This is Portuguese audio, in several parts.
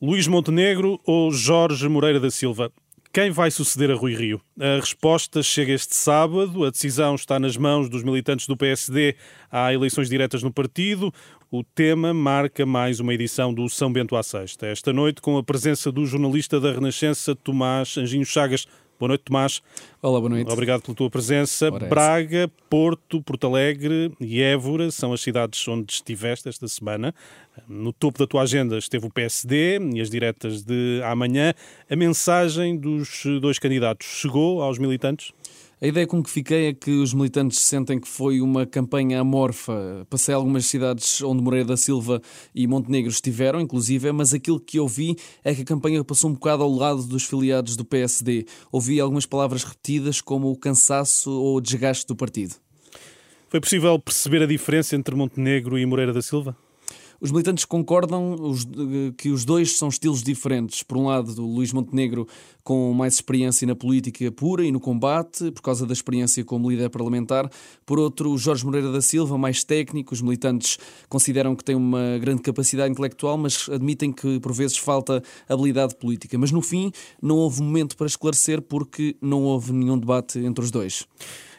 Luís Montenegro ou Jorge Moreira da Silva? Quem vai suceder a Rui Rio? A resposta chega este sábado. A decisão está nas mãos dos militantes do PSD. Há eleições diretas no partido. O tema marca mais uma edição do São Bento à Sexta. Esta noite, com a presença do jornalista da Renascença, Tomás Anjinho Chagas. Boa noite, Tomás. Olá, boa noite. Obrigado pela tua presença. Ora, é Braga, Porto, Porto Alegre e Évora são as cidades onde estiveste esta semana. No topo da tua agenda esteve o PSD e as diretas de amanhã. A mensagem dos dois candidatos chegou aos militantes? A ideia com que fiquei é que os militantes sentem que foi uma campanha amorfa. Passei algumas cidades onde Moreira da Silva e Montenegro estiveram, inclusive, mas aquilo que ouvi é que a campanha passou um bocado ao lado dos filiados do PSD. Ouvi algumas palavras repetidas como o cansaço ou o desgaste do partido. Foi possível perceber a diferença entre Montenegro e Moreira da Silva? Os militantes concordam que os dois são estilos diferentes. Por um lado, o Luís Montenegro com mais experiência na política pura e no combate, por causa da experiência como líder parlamentar. Por outro, o Jorge Moreira da Silva, mais técnico. Os militantes consideram que tem uma grande capacidade intelectual, mas admitem que por vezes falta habilidade política. Mas no fim, não houve momento para esclarecer porque não houve nenhum debate entre os dois.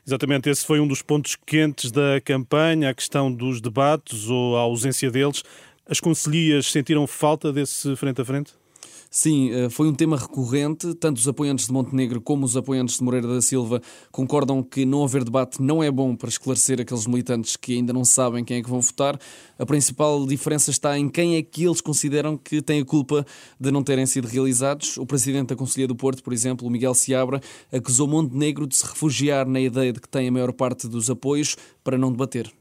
Exatamente, esse foi um dos pontos quentes da campanha, a questão dos debates ou a ausência deles. As conselhias sentiram falta desse frente a frente? Sim, eh, foi um tema recorrente. Tanto os apoiantes de Montenegro como os apoiantes de Moreira da Silva concordam que não haver debate não é bom para esclarecer aqueles militantes que ainda não sabem quem é que vão votar. A principal diferença está em quem é que eles consideram que tem a culpa de não terem sido realizados. O presidente da Conselhia do Porto, por exemplo, Miguel Seabra, acusou Montenegro de se refugiar na ideia de que tem a maior parte dos apoios para não debater.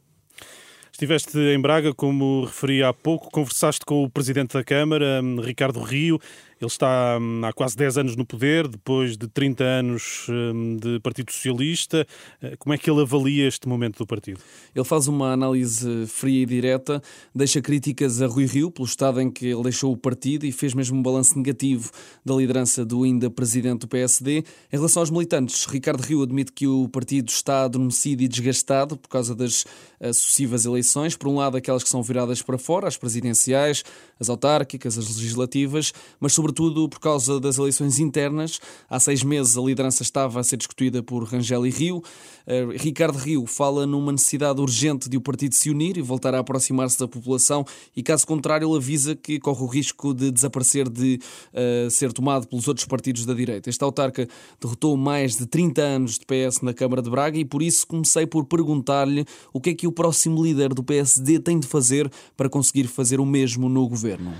Estiveste em Braga, como referi há pouco, conversaste com o Presidente da Câmara, Ricardo Rio. Ele está hum, há quase 10 anos no poder, depois de 30 anos hum, de Partido Socialista. Eh, como é que ele avalia este momento do partido? Ele faz uma análise fria e direta, deixa críticas a Rui Rio pelo estado em que ele deixou o partido e fez mesmo um balanço negativo da liderança do ainda presidente do PSD. Em relação aos militantes, Ricardo Rio admite que o partido está adormecido e desgastado por causa das eh, sucessivas eleições. Por um lado, aquelas que são viradas para fora, as presidenciais, as autárquicas, as legislativas, mas sobre sobretudo por causa das eleições internas. Há seis meses a liderança estava a ser discutida por Rangel e Rio. Uh, Ricardo Rio fala numa necessidade urgente de o partido se unir e voltar a aproximar-se da população e, caso contrário, ele avisa que corre o risco de desaparecer, de uh, ser tomado pelos outros partidos da direita. Este autarca derrotou mais de 30 anos de PS na Câmara de Braga e, por isso, comecei por perguntar-lhe o que é que o próximo líder do PSD tem de fazer para conseguir fazer o mesmo no governo.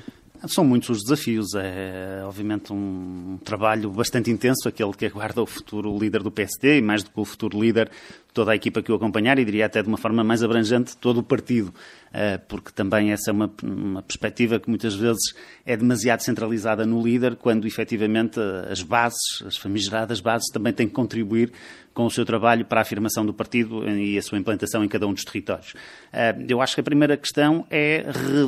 São muitos os desafios. É, obviamente, um trabalho bastante intenso, aquele que aguarda o futuro líder do PSD e, mais do que o futuro líder, toda a equipa que o acompanhar e diria até de uma forma mais abrangente todo o partido, eh, porque também essa é uma, uma perspectiva que muitas vezes é demasiado centralizada no líder, quando efetivamente as bases, as famigeradas bases, também têm que contribuir com o seu trabalho para a afirmação do partido e a sua implantação em cada um dos territórios. Eh, eu acho que a primeira questão é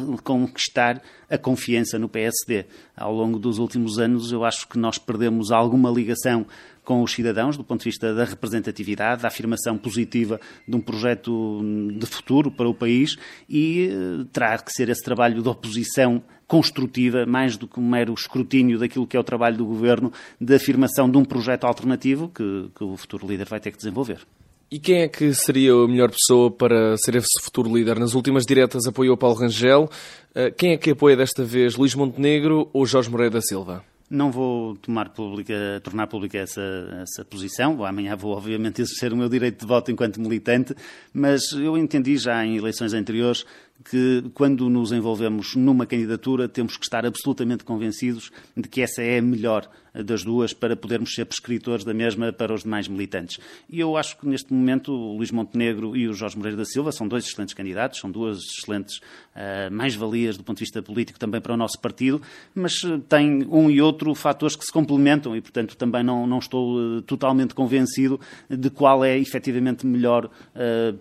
reconquistar a confiança no PSD. Ao longo dos últimos anos, eu acho que nós perdemos alguma ligação com os cidadãos, do ponto de vista da representatividade, da afirmação positiva de um projeto de futuro para o país e eh, terá que ser esse trabalho de oposição construtiva, mais do que um mero escrutínio daquilo que é o trabalho do governo, de afirmação de um projeto alternativo que, que o futuro líder vai ter que desenvolver. E quem é que seria a melhor pessoa para ser esse futuro líder? Nas últimas diretas apoiou Paulo Rangel. Eh, quem é que apoia desta vez Luís Montenegro ou Jorge Moreira da Silva? Não vou tomar pública, tornar pública essa, essa posição. Amanhã vou, obviamente, exercer o meu direito de voto enquanto militante, mas eu entendi já em eleições anteriores que, quando nos envolvemos numa candidatura, temos que estar absolutamente convencidos de que essa é a melhor das duas para podermos ser prescritores da mesma para os demais militantes. E eu acho que neste momento o Luís Montenegro e o Jorge Moreira da Silva são dois excelentes candidatos, são duas excelentes uh, mais-valias do ponto de vista político também para o nosso partido, mas uh, têm um e outro fatores que se complementam e, portanto, também não, não estou uh, totalmente convencido de qual é efetivamente melhor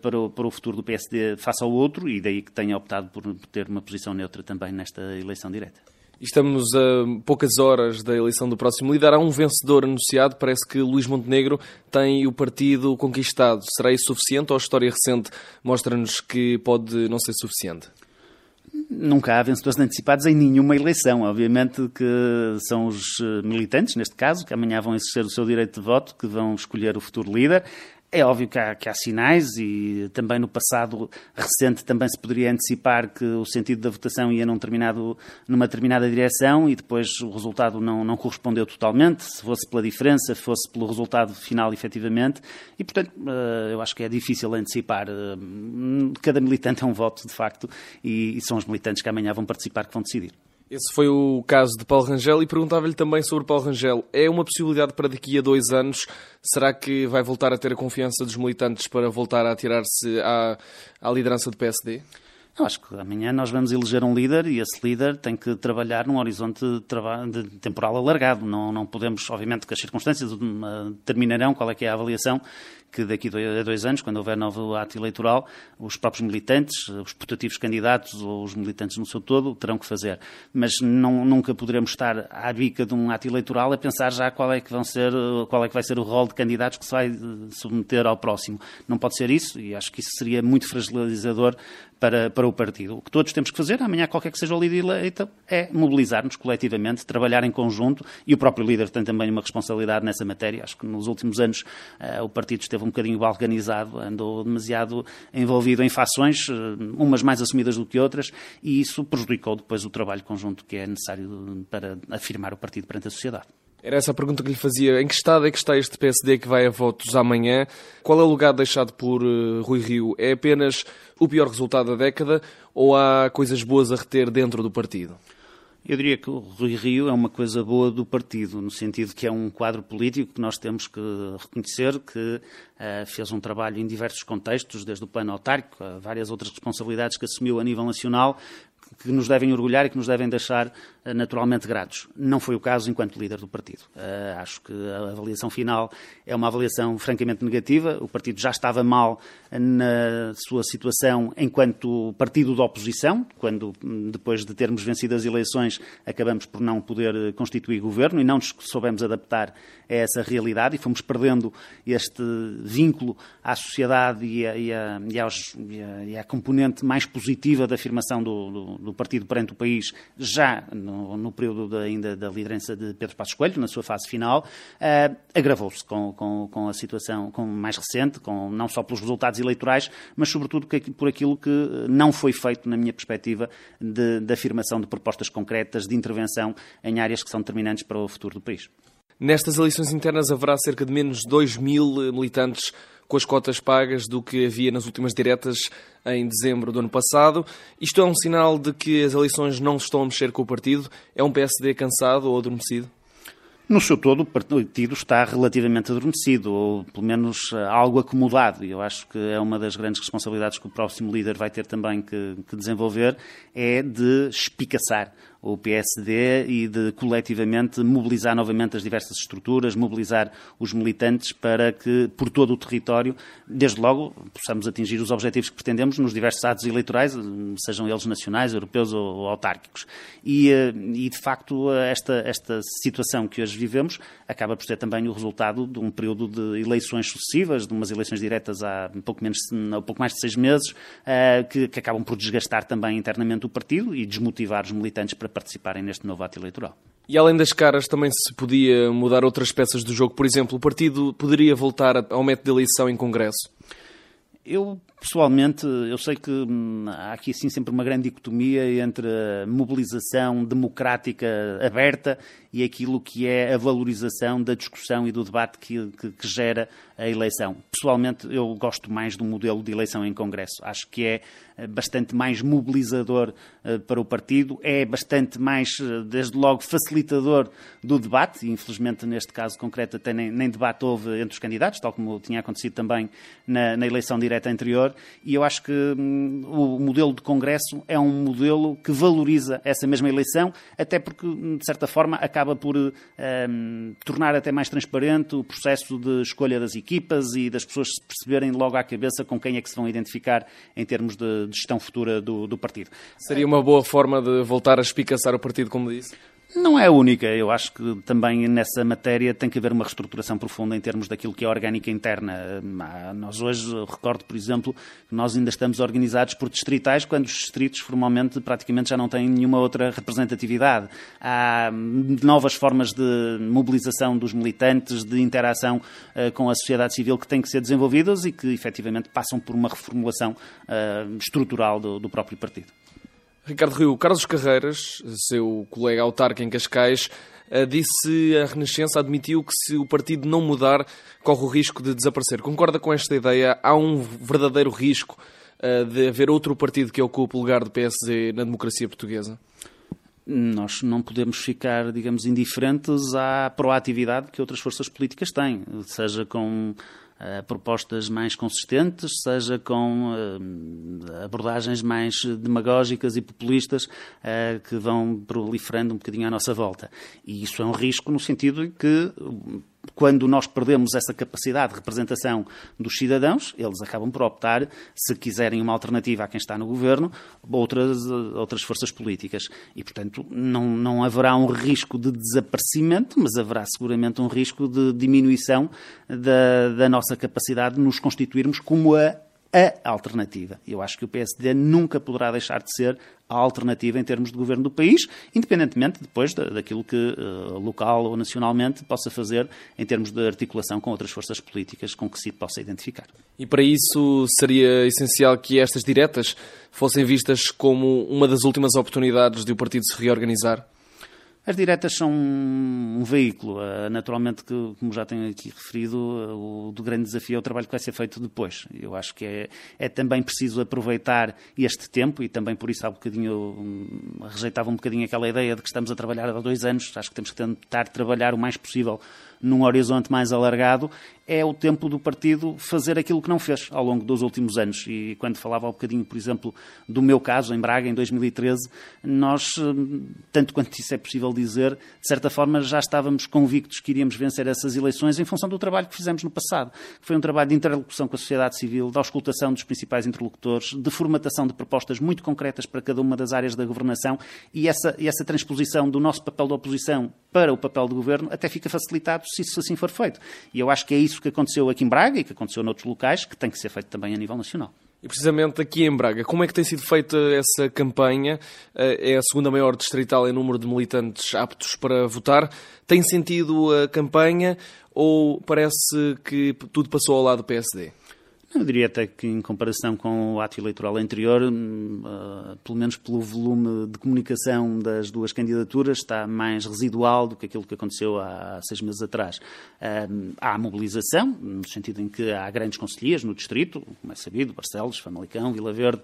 para o, para o futuro do PSD face ao outro e daí que tenho tenha optado por ter uma posição neutra também nesta eleição direta. Estamos a poucas horas da eleição do próximo líder. Há um vencedor anunciado. Parece que Luís Montenegro tem o partido conquistado. Será isso suficiente ou a história recente mostra-nos que pode não ser suficiente? Nunca há vencedores antecipados em nenhuma eleição. Obviamente que são os eh, militantes, neste caso, que amanhã vão exercer o seu direito de voto, que vão escolher o futuro líder. É óbvio que há, que há, sinais e também no passado recente também se poderia antecipar que o sentido da votação ia num numa determinada direção e depois o resultado não, não correspondeu totalmente, se fosse pela diferença, fosse pelo resultado final efetivamente. E, portanto, eh, eu acho que é difícil antecipar. Eh, cada militante é um voto, de facto, e, e são os militantes que amanhã vão participar que vão decidir. Esse foi o caso de Paulo Rangel e perguntava-lhe também sobre Paulo Rangel. É uma possibilidade para daqui a dois anos? Será que vai voltar a ter a confiança dos militantes para voltar a atirar-se à, à liderança do PSD? Eu acho que amanhã nós vamos eleger um líder e esse líder tem que trabalhar num horizonte de, de temporal alargado. Não, não podemos, obviamente, que as circunstâncias determinarão qual é que é a avaliação que daqui a dois anos, quando houver novo ato eleitoral, os próprios militantes, os putativos candidatos ou os militantes no seu todo terão que fazer. Mas não, nunca poderemos estar à bica de um ato eleitoral a pensar já qual é que vão ser, qual é que vai ser o rol de candidatos que se vai submeter ao próximo. Não pode ser isso e acho que isso seria muito fragilizador para, para o partido. O que todos temos que fazer, amanhã, qualquer que seja o líder eleito, é mobilizar-nos coletivamente, trabalhar em conjunto e o próprio líder tem também uma responsabilidade nessa matéria. Acho que nos últimos anos uh, o partido esteve um bocadinho balganizado, andou demasiado envolvido em fações, uh, umas mais assumidas do que outras, e isso prejudicou depois o trabalho conjunto que é necessário para afirmar o partido perante a sociedade. Era essa a pergunta que lhe fazia. Em que estado é que está este PSD que vai a votos amanhã? Qual é o lugar deixado por uh, Rui Rio? É apenas o pior resultado da década ou há coisas boas a reter dentro do partido? Eu diria que o Rui Rio é uma coisa boa do partido, no sentido que é um quadro político que nós temos que reconhecer que uh, fez um trabalho em diversos contextos, desde o plano autárquico a várias outras responsabilidades que assumiu a nível nacional, que nos devem orgulhar e que nos devem deixar naturalmente gratos. Não foi o caso enquanto líder do partido. Uh, acho que a avaliação final é uma avaliação francamente negativa. O partido já estava mal na sua situação enquanto partido da oposição, quando, depois de termos vencido as eleições, acabamos por não poder eh, constituir governo e não nos soubemos adaptar a essa realidade e fomos perdendo este vínculo à sociedade e, e, e, aos, e à componente mais positiva da afirmação do, do, do partido perante o país já no, no período de, ainda da liderança de Pedro Passos Coelho, na sua fase final, uh, agravou-se com, com, com, a situação com mais recente, com, não só pelos resultados eleitorais, mas sobretudo por aquilo que não foi feito, na minha perspectiva, de, de afirmação de propostas concretas, de intervenção em áreas que são determinantes para o futuro do país. Nestas eleições internas haverá cerca de menos 2 mil militantes com as cotas pagas do que havia nas últimas diretas em dezembro do ano passado. Isto é um sinal de que as eleições não estão a mexer com o partido? É um PSD cansado ou adormecido? No seu todo, o partido está relativamente adormecido, ou pelo menos eh, algo acomodado. E eu acho que é uma das grandes responsabilidades que o próximo líder vai ter também que, que desenvolver, é de espicaçar o PSD e de coletivamente mobilizar novamente as diversas estruturas, mobilizar os militantes para que, por todo o território, desde logo, possamos atingir os objetivos que pretendemos nos diversos atos eleitorais, sejam eles nacionais, europeus ou, autárquicos. E, eh, e, de facto, esta, esta situação que hoje vivemos acaba por ser também o resultado de um período de eleições sucessivas, de umas eleições diretas há pouco, menos, pouco mais de seis meses, eh, que, que acabam por desgastar também internamente o partido e desmotivar os militantes para participarem neste novo ato eleitoral. E além das caras, também se podia mudar outras peças do jogo. Por exemplo, o partido poderia voltar ao método de eleição em Congresso? Eu, pessoalmente, eu sei que hum, há aqui assim sempre uma grande dicotomia entre a mobilização democrática aberta e aquilo que é a valorização da discussão e do debate que, que, que gera a eleição. Pessoalmente, eu gosto mais do modelo de eleição em Congresso. Acho que é eh, bastante mais mobilizador uh, para o partido, é bastante mais, uh, desde logo, facilitador do debate. Infelizmente, neste caso concreto, até nem, nem, debate houve entre os candidatos, tal como tinha acontecido também na, na eleição direta anterior. E eu acho que hum, o modelo de Congresso é um modelo que valoriza essa mesma eleição, até porque, de certa forma, acaba por um, tornar até mais transparente o processo de escolha das equipas e das pessoas se perceberem logo à cabeça com quem é que se vão identificar em termos de, de gestão futura do, do partido. Seria uma boa forma de voltar a espicaçar o partido, como disse? Não é única. Eu acho que também nessa matéria tem que haver uma reestruturação profunda em termos daquilo que é orgânica interna. Nós hoje, recordo, por exemplo, que nós ainda estamos organizados por distritais, quando os distritos formalmente praticamente já não têm nenhuma outra representatividade. Há novas formas de mobilização dos militantes, de interação uh, com a sociedade civil que têm que ser desenvolvidas e que efetivamente passam por uma reformulação uh, estrutural do próprio partido. Ricardo Rio, Carlos Carreiras, seu colega autarca em Cascais, eh, disse a Renascença, admitiu que se o partido não mudar, corre o risco de desaparecer. Concorda com esta ideia? Há um verdadeiro risco eh, de haver outro partido que ocupe o lugar do PSD na democracia portuguesa? Nós não podemos ficar, digamos, indiferentes à proatividade que outras forças políticas têm, seja com uh, propostas mais consistentes, seja com uh, abordagens mais demagógicas e populistas uh, que vão proliferando um bocadinho à nossa volta. E isso é um risco no sentido de que quando nós perdemos essa capacidade de representação dos cidadãos, eles acabam por optar, se quiserem uma alternativa a quem está no governo, outras, outras forças políticas. E, portanto, não, não haverá um risco de desaparecimento, mas haverá seguramente um risco de diminuição da, da nossa capacidade de nos constituirmos como a a alternativa. Eu acho que o PSD nunca poderá deixar de ser a alternativa em termos de governo do país, independentemente depois daquilo que uh, local ou nacionalmente possa fazer em termos de articulação com outras forças políticas com que se possa identificar. E para isso seria essencial que estas diretas fossem vistas como uma das últimas oportunidades de o partido se reorganizar? As diretas são um veículo. Eh, naturalmente, que, como já tenho aqui referido, eh, o do grande desafio é o trabalho que vai ser feito depois. Eu acho que é, é também preciso aproveitar este tempo e também por isso há um bocadinho hum, rejeitava um bocadinho aquela ideia de que estamos a trabalhar há dois anos. Acho que temos que tentar trabalhar o mais possível num horizonte mais alargado, é o tempo do partido fazer aquilo que não fez ao longo dos últimos anos. E quando falava um bocadinho, por exemplo, do meu caso em Braga, em 2013, nós, hum, tanto quanto isso é possível dizer, de certa forma já estávamos convictos que iríamos vencer essas eleições em função do trabalho que fizemos no passado. Foi um trabalho de interlocução com a sociedade civil, de auscultação dos principais interlocutores, de formatação de propostas muito concretas para cada uma das áreas da governação e essa, e essa transposição do nosso papel de oposição para o papel de governo até fica facilitado se isso assim for feito. E eu acho que é isso que aconteceu aqui em Braga e que aconteceu noutros locais, que tem que ser feito também a nível nacional. E precisamente aqui em Braga, como é que tem sido feita essa campanha? Eh, é a segunda maior distrital em número de militantes aptos para votar. Tem sentido a campanha ou parece que tudo passou ao lado do PSD? Eu diria até que, em comparação com o ato eleitoral anterior, uh, pelo menos pelo volume de comunicação das duas candidaturas, está mais residual do que aquilo que aconteceu há seis meses atrás. Uh, há mobilização, no sentido em que há grandes conselheiros no distrito, como é sabido, Barcelos, Famalicão, Vila Verde,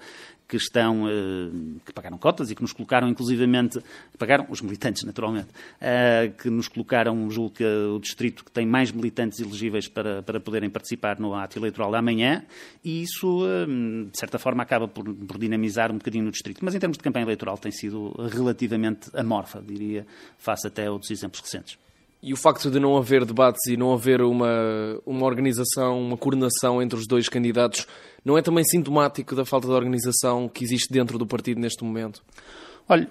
que estão, eh, que pagaram cotas e que nos colocaram, inclusivamente, pagaram os militantes, naturalmente, eh, que nos colocaram, julgo que o distrito que tem mais militantes elegíveis para, para poderem participar no ato eleitoral da e isso, eh, de certa forma, acaba por, por dinamizar um bocadinho no distrito. Mas em termos de campanha eleitoral tem sido relativamente amorfa, diria, face até a outros exemplos recentes. E o facto de não haver debates e não haver uma, uma organização, uma coordenação entre os dois candidatos, não é também sintomático da falta de organização que existe dentro do partido neste momento? Olha,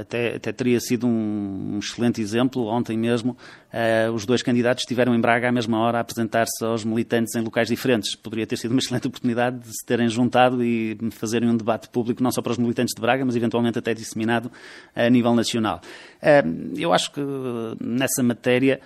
até, até teria sido um, excelente exemplo. Ontem mesmo, uh, os dois candidatos estiveram em Braga à mesma hora a apresentar-se aos militantes em locais diferentes. Poderia ter sido uma excelente oportunidade de se terem juntado e fazerem um debate público, não só para os militantes de Braga, mas eventualmente até disseminado a nível nacional. Uh, eu acho que nessa matéria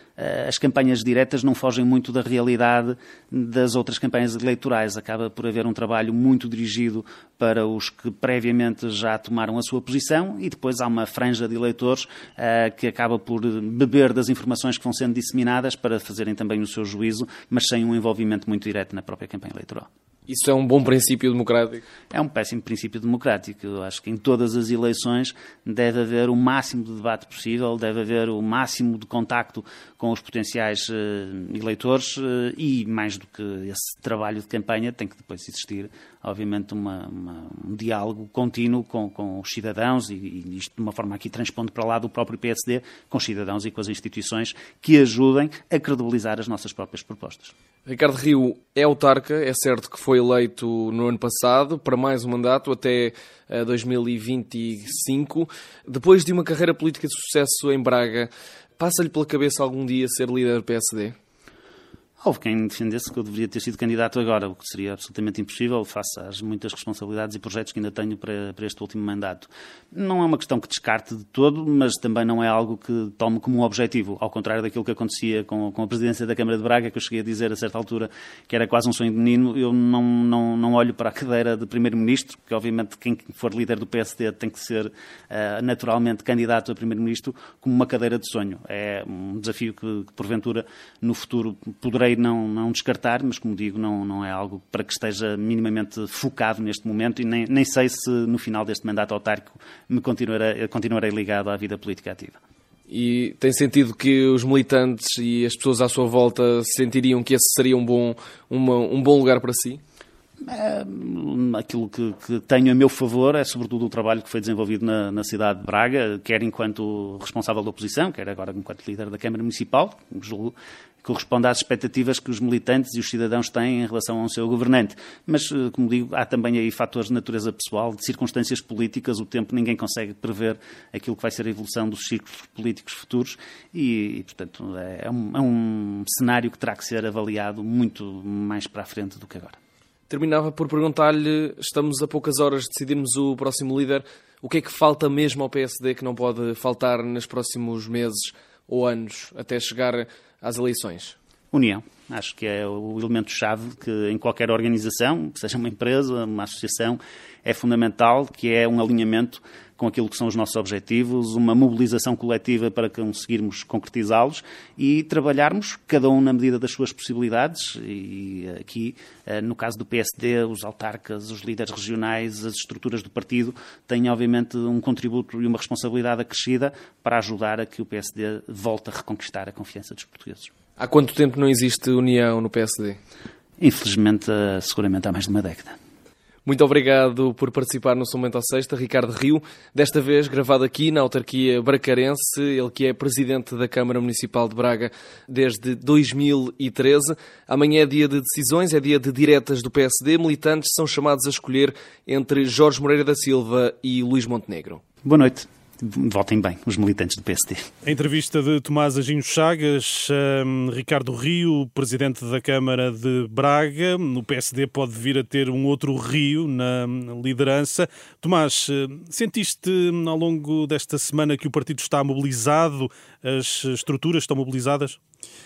as campanhas diretas não fogem muito da realidade das outras campanhas eleitorais. Acaba por haver um trabalho muito dirigido para os que previamente já tomaram a sua posição e depois há uma franja de eleitores uh, que acaba por beber das informações que vão sendo disseminadas para fazerem também o seu juízo, mas sem um envolvimento muito direto na própria campanha eleitoral. Isso é um bom princípio democrático? É um péssimo princípio democrático. Eu acho que em todas as eleições deve haver o máximo de debate possível, deve haver o máximo de contacto com os potenciais uh, eleitores uh, e, mais do que esse trabalho de campanha, tem que depois existir, obviamente, uma, uma, um diálogo contínuo com, com os cidadãos e, e, isto de uma forma aqui transpondo para lá do próprio PSD, com os cidadãos e com as instituições que ajudem a credibilizar as nossas próprias propostas. Ricardo Rio é autarca, é certo que foi eleito no ano passado para mais um mandato até 2025. Depois de uma carreira política de sucesso em Braga, passa-lhe pela cabeça algum dia ser líder do PSD? Houve quem defendesse que eu deveria ter sido candidato agora, o que seria absolutamente impossível, face às muitas responsabilidades e projetos que ainda tenho para, para, este último mandato. Não é uma questão que descarte de todo, mas também não é algo que tome como um objetivo, ao contrário daquilo que acontecia com, com a presidência da Câmara de Braga, que eu cheguei a dizer a certa altura que era quase um sonho de menino. Eu não, não, não olho para a cadeira de Primeiro-Ministro, que obviamente quem for líder do PSD tem que ser uh, naturalmente candidato a Primeiro-Ministro, como uma cadeira de sonho. É um desafio que, que porventura, no futuro poderei não, não descartar, mas como digo, não, não é algo para que esteja minimamente focado neste momento e nem, nem sei se no final deste mandato autárquico me continuarei, continuarei ligado à vida política ativa. E tem sentido que os militantes e as pessoas à sua volta sentiriam que esse seria um bom, uma, um bom lugar para si? É, aquilo que, que, tenho a meu favor é sobretudo o trabalho que foi desenvolvido na, na, cidade de Braga, quer enquanto responsável da oposição, quer agora enquanto líder da Câmara Municipal, julgo corresponde às expectativas que os militantes e os cidadãos têm em relação ao seu governante. Mas, eh, como digo, há também aí fatores de natureza pessoal, de circunstâncias políticas, o tempo ninguém consegue prever aquilo que vai ser a evolução dos ciclos políticos futuros e, e portanto, é, é um, é um cenário que terá que ser avaliado muito mais para a frente do que agora. Terminava por perguntar-lhe: estamos a poucas horas de decidirmos o próximo líder. O que é que falta mesmo ao PSD que não pode faltar nos próximos meses ou anos até chegar às eleições? União. Acho que é o elemento-chave que em qualquer organização, seja uma empresa, uma associação, é fundamental, que é um alinhamento com aquilo que são os nossos objetivos, uma mobilização coletiva para conseguirmos concretizá-los e trabalharmos, cada um na medida das suas possibilidades, e aqui, eh, no caso do PSD, os autarcas, os líderes regionais, as estruturas do partido, têm obviamente um contributo e uma responsabilidade acrescida para ajudar a que o PSD volte a reconquistar a confiança dos portugueses. Há quanto tempo não existe união no PSD? Infelizmente, eh, seguramente há mais de uma década. Muito obrigado por participar no Momento ao Sexta, Ricardo Rio, desta vez gravado aqui na autarquia bracarense, ele que é presidente da Câmara Municipal de Braga desde 2013. Amanhã é dia de decisões, é dia de diretas do PSD. Militantes são chamados a escolher entre Jorge Moreira da Silva e Luís Montenegro. Boa noite votem bem os militantes do PSD. A entrevista de Tomás Aginho Chagas, um, Ricardo Rio, presidente da Câmara de Braga. O PSD pode vir a ter um outro Rio na liderança. Tomás, hum, sentiste ao longo desta semana que o partido está mobilizado, as estruturas estão mobilizadas?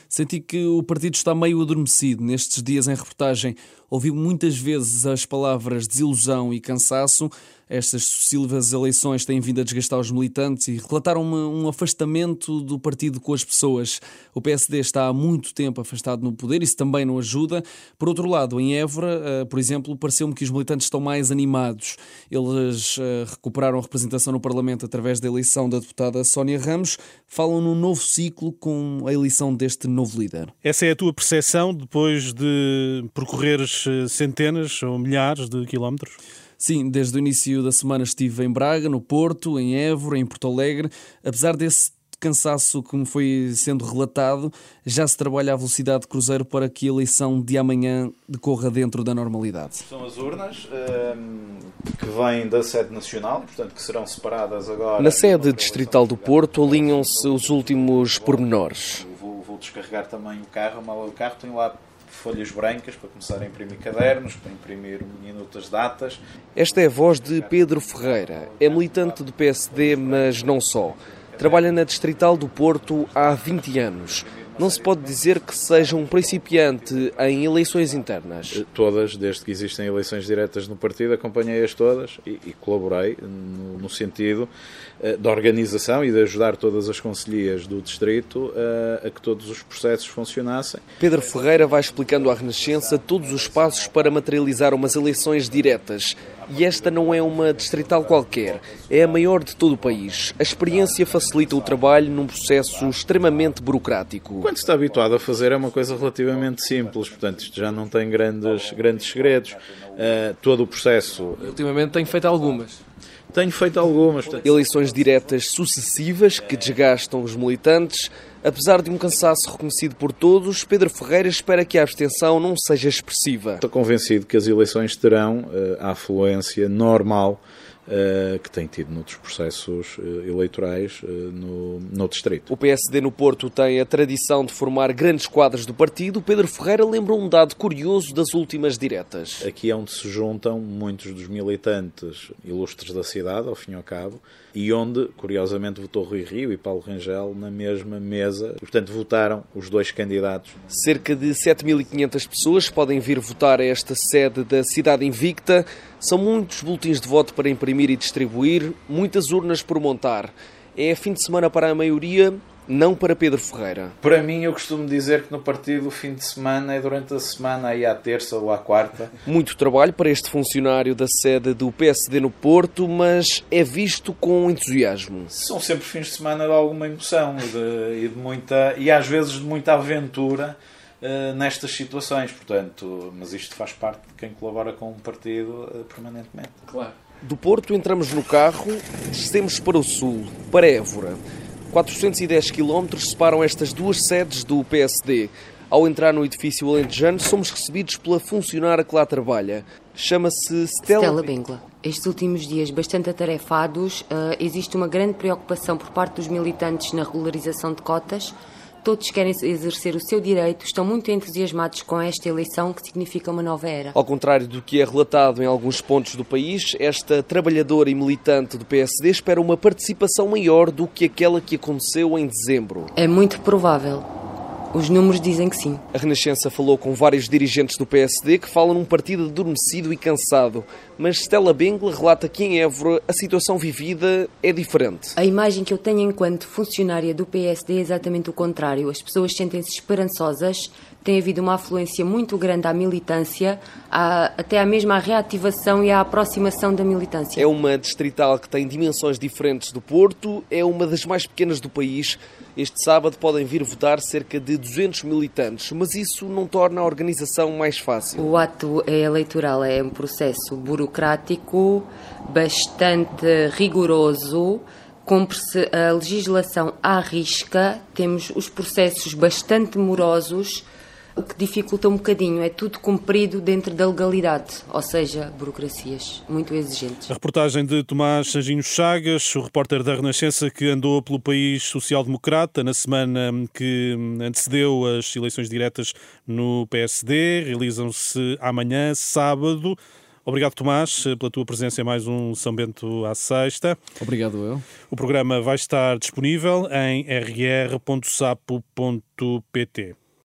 Senti que o partido está meio adormecido. Nestes dias em reportagem, ouvi muitas vezes as palavras desilusão e cansaço. Estas sucessivas eleições têm vindo a desgastar os militantes e relataram um afastamento do partido com as pessoas. O PSD está há muito tempo afastado no poder, isso também não ajuda. Por outro lado, em Évora, eh, por exemplo, pareceu-me que os militantes estão mais animados. Eles eh, recuperaram a representação no Parlamento através da eleição da deputada Sónia Ramos, falam num novo ciclo com a eleição deste novo líder. Essa é a tua percepção depois de percorreres eh, centenas ou milhares de quilómetros? Sim, desde o início da semana estive em Braga, no Porto, em Évora, em Porto Alegre. Apesar desse cansaço que me foi sendo relatado, já se trabalha a velocidade de cruzeiro para que a eleição de amanhã decorra dentro da normalidade. São as urnas um, que vêm da sede nacional, portanto que serão separadas agora. Na sede distrital do Porto alinham-se os últimos pormenores. Descarregar também o carro, a mala do carro, tenho lá folhas brancas para começar a imprimir cadernos, para imprimir minutas, datas. Esta é a voz de Pedro Ferreira. É militante do PSD, mas não só. Trabalha na Distrital do Porto há 20 anos não se pode dizer que seja um principiante em eleições internas. Todas, desde que existem eleições diretas no partido, acompanhei-as todas e, e colaborei no, no, sentido uh, da organização e de ajudar todas as conselhias do distrito uh, a que todos os processos funcionassem. Pedro Ferreira vai explicando à Renascença todos os passos para materializar umas eleições diretas. E esta não é uma distrital qualquer, é a maior de todo o país. A experiência facilita o trabalho num processo extremamente burocrático. Quando se está habituado a fazer é uma coisa relativamente simples, portanto isto já não tem grandes, grandes segredos. Uh, todo o processo. Ultimamente tenho feito algumas. Tenho feito algumas. Eleições diretas sucessivas que desgastam os militantes Apesar de um cansaço reconhecido por todos, Pedro Ferreira espera que a abstenção não seja expressiva. Estou convencido que as eleições terão uh, a afluência normal que tem tido noutros processos uh, eleitorais uh, no, no distrito. O PSD no Porto tem a tradição de formar grandes quadros do partido. Pedro Ferreira lembra um dado curioso das últimas diretas. Aqui é onde se juntam muitos dos militantes ilustres da cidade, ao fim e ao cabo, e onde, curiosamente, votou Rui Rio e Paulo Rangel na mesma mesa. Portanto, votaram os dois candidatos. Cerca de 7.500 pessoas podem vir votar a esta sede da cidade invicta. São muitos boletins de voto para imprimir e distribuir, muitas urnas por montar. É fim de semana para a maioria, não para Pedro Ferreira. Para mim, eu costumo dizer que no partido o fim de semana é durante a semana, aí à terça ou à quarta. Muito trabalho para este funcionário da sede do PSD no Porto, mas é visto com entusiasmo. São sempre fins de semana de alguma emoção e de, e de muita e às vezes de muita aventura uh, nestas situações, portanto, mas isto faz parte de quem colabora com um partido uh, permanentemente. Claro. Do Porto entramos no carro, descemos para o sul, para Évora. 410 km separam estas duas sedes do PSD. Ao entrar no edifício alentejano, somos recebidos pela funcionária que lá trabalha. Chama-se Stella... Stella Bengla. Estes últimos dias bastante atarefados, uh, existe uma grande preocupação por parte dos militantes na regularização de cotas Todos querem exercer o seu direito, estão muito entusiasmados com esta eleição que significa uma nova era. Ao contrário do que é relatado em alguns pontos do país, esta trabalhadora e militante do PSD espera uma participação maior do que aquela que aconteceu em dezembro. É muito provável. Os números dizem que sim. A Renascença falou com vários dirigentes do PSD que falam num partido adormecido e cansado. Mas Stella Bengla relata que em Évora a situação vivida é diferente. A imagem que eu tenho enquanto funcionária do PSD é exatamente o contrário. As pessoas sentem-se esperançosas, tem havido uma afluência muito grande à militância, à, até à mesma reativação e à aproximação da militância. É uma distrital que tem dimensões diferentes do Porto, é uma das mais pequenas do país este sábado podem vir votar cerca de 200 militantes, mas isso não torna a organização mais fácil. O ato eleitoral é um processo burocrático, bastante rigoroso cumpre-se a legislação à risca, temos os processos bastante morosos o que dificulta um bocadinho é tudo cumprido dentro da legalidade, ou seja, burocracias muito exigentes. A reportagem de Tomás Sanginho Chagas, o repórter da Renascença que andou pelo país social-democrata na semana que antecedeu as eleições diretas no PSD, realizam-se amanhã, sábado. Obrigado, Tomás, pela tua presença em mais um São Bento à Sexta. Obrigado, eu. O programa vai estar disponível em rr.sapo.pt.